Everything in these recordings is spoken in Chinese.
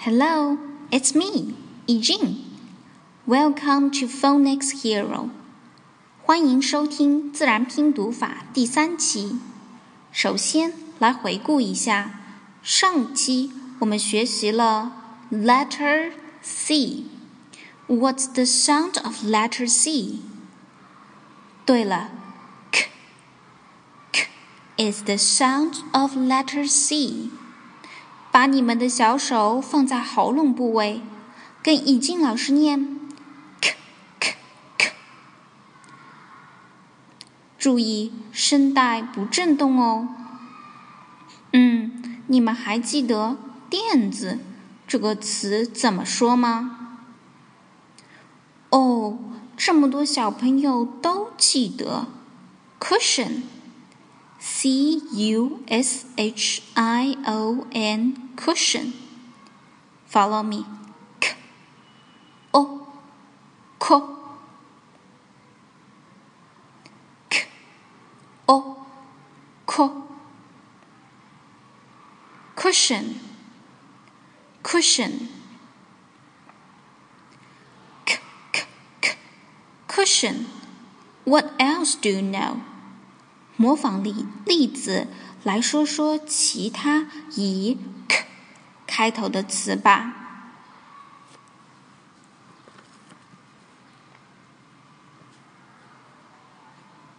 Hello, it's me, Yijing. Welcome to Phonics Hero. 欢迎收听自然拼读法第三期。首先来回顾一下，上期我们学习了 letter C。What's the sound of letter C？对了，k k is the sound of letter C。 把你们的小手放在喉咙部位，跟以静老师念 k k k。注意声带不震动哦。嗯，你们还记得“垫子”这个词怎么说吗？哦，这么多小朋友都记得 “cushion”。C U S H I O N cushion. Follow me. K. O. K. K. O. K. Cushion. Cushion. K. K. K. Cushion. What else do you know? 模仿例例子来说说其他以 k 开头的词吧。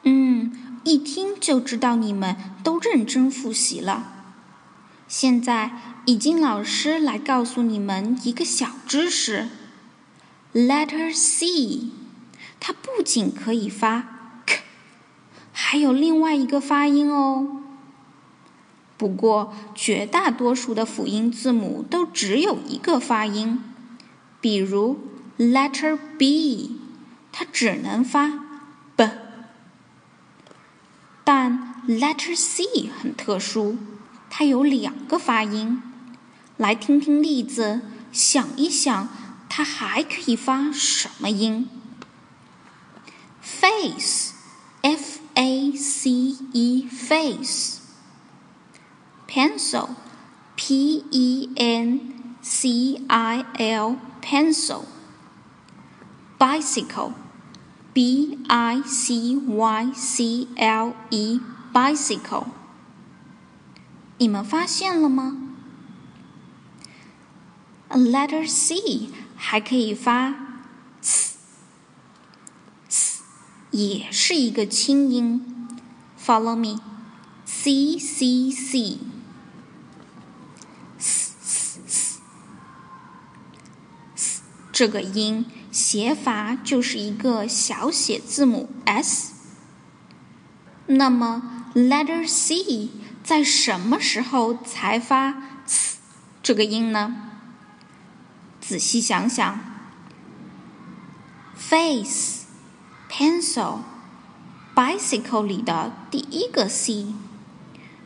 嗯，一听就知道你们都认真复习了。现在，已经老师来告诉你们一个小知识：letter C，它不仅可以发。还有另外一个发音哦。不过，绝大多数的辅音字母都只有一个发音。比如，letter B，它只能发 b。但 letter C 很特殊，它有两个发音。来听听例子，想一想，它还可以发什么音？face。A C E face pencil P E N C I L pencil bicycle B I C Y C L E bicycle 你们发现了吗？Letter C 还可以发也是一个清音 ，Follow me，C C C，这个音写法就是一个小写字母 s。那么，letter C 在什么时候才发这个音呢？仔细想想，face，pencil。Bicycle 里的第一个 C，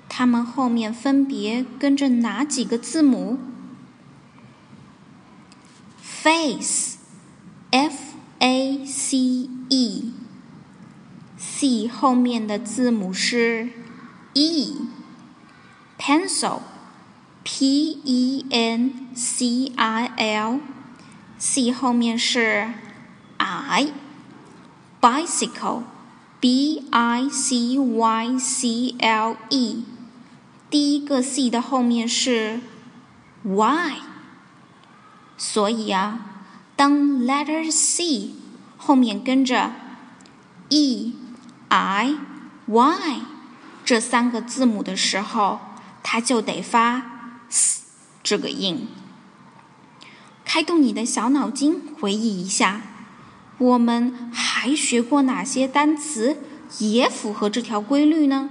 它们后面分别跟着哪几个字母？face，F A C E，C 后面的字母是 E，pencil，P E N C I L，C 后面是 I。Bicycle。Bicycle, 第一个 c 的后面是 y，所以啊，当 letter c 后面跟着 e i y 这三个字母的时候，它就得发 s 这个音。开动你的小脑筋，回忆一下。我们还学过哪些单词也符合这条规律呢？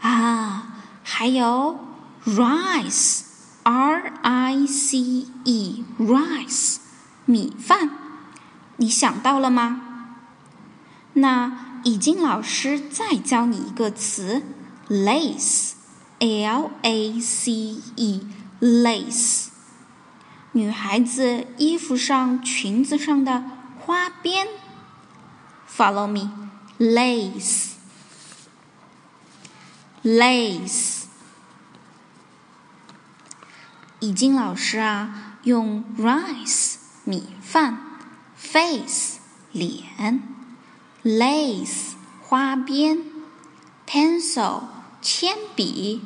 啊，还有 rice，r i c e，rice，米饭，你想到了吗？那已经老师再教你一个词，lace，l a c e，lace。女孩子衣服上、裙子上的花边，Follow me，lace，lace。已经老师啊，用 rice 米饭，face 脸，lace 花边，pencil 铅笔。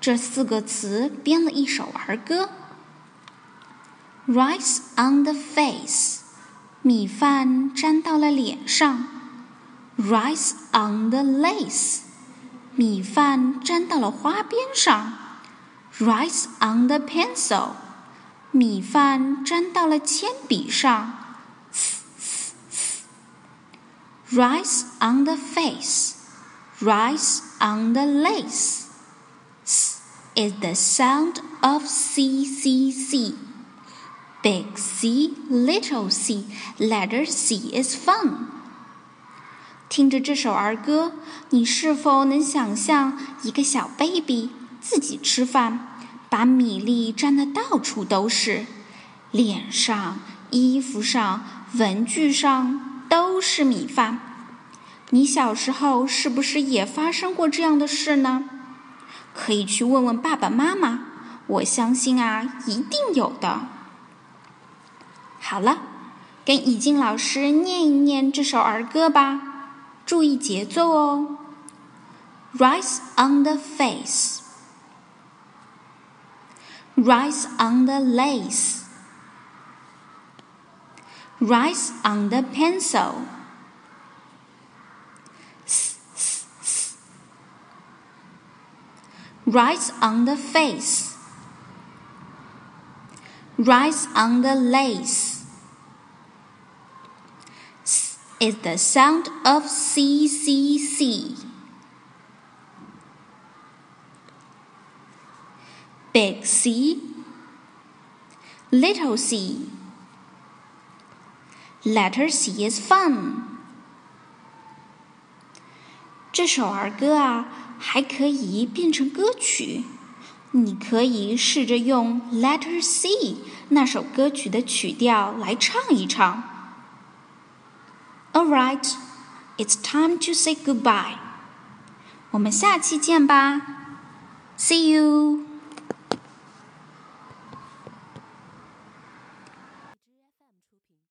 这四个词编了一首儿歌。Rice on the face，米饭沾到了脸上。Rice on the lace，米饭沾到了花边上。Rice on the pencil，米饭沾到了铅笔上。Rice on the face, rice on the lace. is the sound of C C C. Big C, little C, letter C is fun. 听着这首儿歌，你是否能想象一个小 baby 自己吃饭，把米粒沾得到处都是，脸上、衣服上、文具上都是米饭？你小时候是不是也发生过这样的事呢？可以去问问爸爸妈妈，我相信啊，一定有的。好了，跟以静老师念一念这首儿歌吧。注意节奏哦。Rice on the face, rice on the lace, rice on the pencil. Rice on the face, rice on the lace. is the sound of C C C. Big C, little c. Letter C is fun. 这首儿歌啊，还可以变成歌曲。你可以试着用 Letter C 那首歌曲的曲调来唱一唱。 All right, it's time to say goodbye. 我们下期见吧。See you.